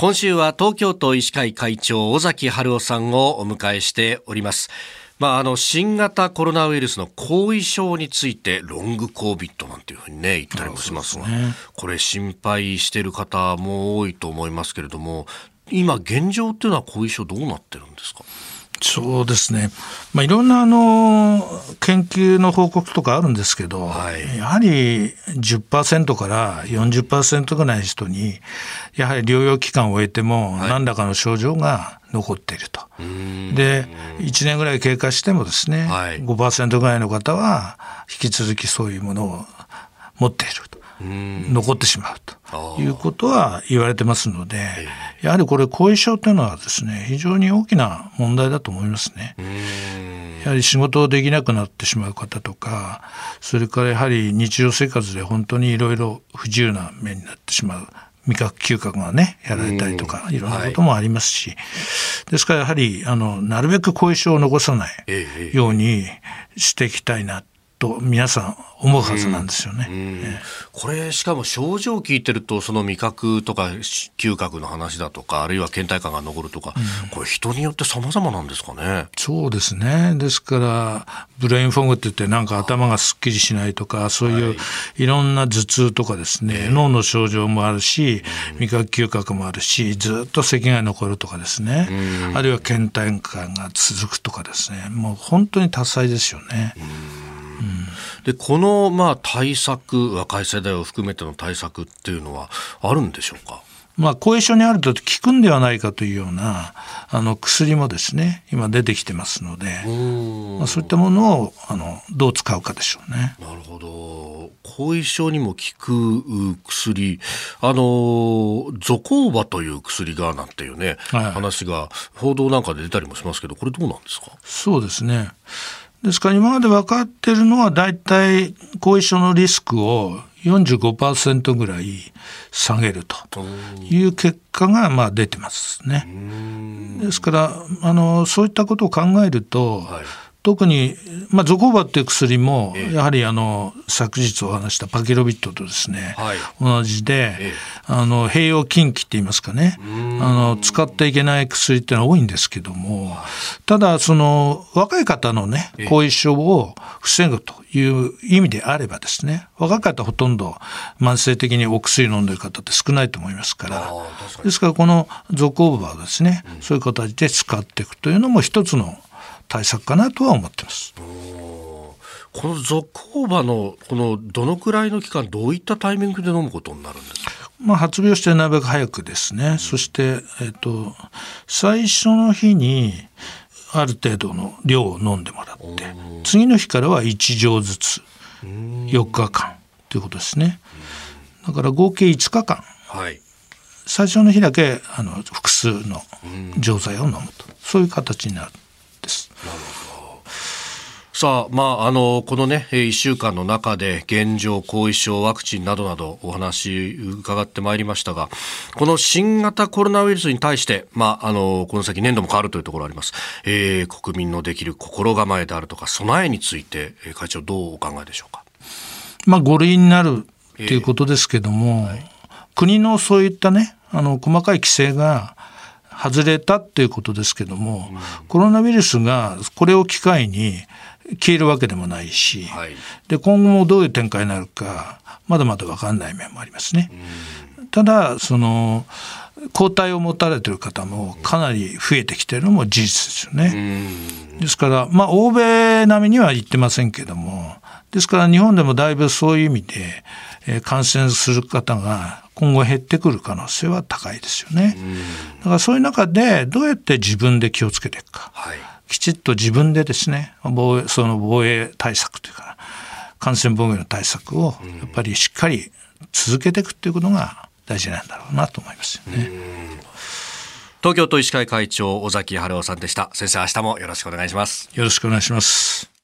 今週は東京都医師会会長尾崎春夫さんをお迎えしております。まあ、あの新型コロナウイルスの後遺症についてロングコービットなんていうふうにね言ったりもしますが、ね、これ心配している方も多いと思いますけれども今現状っていうのは後遺症どうなってるんですか？そうですね、まあ、いろんなあの研究の報告とかあるんですけど、はい、やはり10%から40%ぐらいの人にやはり療養期間を終えても何らかの症状が残っていると。はい、で1年ぐらい経過してもですね、はい、5%ぐらいの方は引き続きそういうものを持っていると。残ってしまうということは言われてますので、やはりこれ後遺症というのはですね非常に大きな問題だと思いますね。やはり仕事をできなくなってしまう方とかそれからやはり日常生活で本当にいろいろ不自由な面になってしまう。味覚嗅覚がねやられたりとかいろんなこともありますし、はい、ですからやはりあのなるべく後遺症を残さないようにしていきたいなと皆さん思うはずなんですよね。うんうん、これしかも症状を聞いてるとその味覚とか嗅覚の話だとかあるいは倦怠感が残るとか、うん、これ人によって様々なんですかね。そうですね。ですからブレインフォグって言ってなんか頭がすっきりしないとかそういういろんな頭痛とかですね、はい、脳の症状もあるし味覚嗅覚もあるしずっと咳が残るとかですね、あるいは倦怠感が続くとかですね。もう本当に多彩ですよね。でこのまあ対策若い世代を含めての対策っていうのはあるんでしょうか？まあ、後遺症にあると効くんではないかというようなあの薬もですね今出てきてますので、まあ、そういったものをあのどう使うかでしょうね。なるほど。後遺症にも効く薬あのゾコーバという薬がなんていうね、はい、話が報道なんかで出たりもしますけどこれどうなんですか？そうですねですから今まで分かってるのは大体後遺症のリスクを45%ぐらい下げるという結果がまあ出てますね。ですからあのそういったことを考えると、はい特に、まあ、ゾコーバっていう薬も、やはりあの昨日お話したパキロビットとですね、はい、同じで、あの併用禁忌って言いますかね。あの使っていけない薬っていうのは多いんですけどもただその若い方のね後遺症を防ぐという意味であればですね若い方ほとんど慢性的にお薬飲んでる方って少ないと思いますから。ですからこのゾコーバはですね、そういう形で使っていくというのも一つの対策かなとは思ってます。このゾコーバのこのどのくらいの期間どういったタイミングで飲むことになるんですか？まあ、発病してなるべく早くですね、うん、そして、えっと、最初の日にある程度の量を飲んでもらって次の日からは1錠ずつ4日間ということですね。だから合計5日間、はい、最初の日だけあの複数の錠剤を飲むと。そういう形になるさあ、まあ、あの、このね、1週間の中で現状、後遺症、ワクチンなどなどお話伺ってまいりましたが、この新型コロナウイルスに対して、まあ、あの、この先年度も変わるというところあります。えー、国民のできる心構えであるとか、備えについて、会長どうお考えでしょうか？まあ、5類になるということですけども、えーはい、国のそういったね、あの、細かい規制が、外れたっていうことですけども、うん、コロナウイルスがこれを機会に消えるわけでもないし、はい、で今後もどういう展開になるかまだまだ分かんない面もありますね。うん、ただその抗体を持たれてる方もかなり増えてきてるのも事実ですよね。ですからまあ欧米並みには言ってませんけどもですから日本でもだいぶそういう意味で、え感染する方が今後減ってくる可能性は高いですよね。だからそういう中でどうやって自分で気をつけていくか、はい、きちっと自分でですね防衛その防衛対策というか感染防御の対策をやっぱりしっかり続けていくっていうことが大事なんだろうなと思いますよね。東京都医師会会長尾崎春夫さんでした。先生明日もよろしくお願いします。よろしくお願いします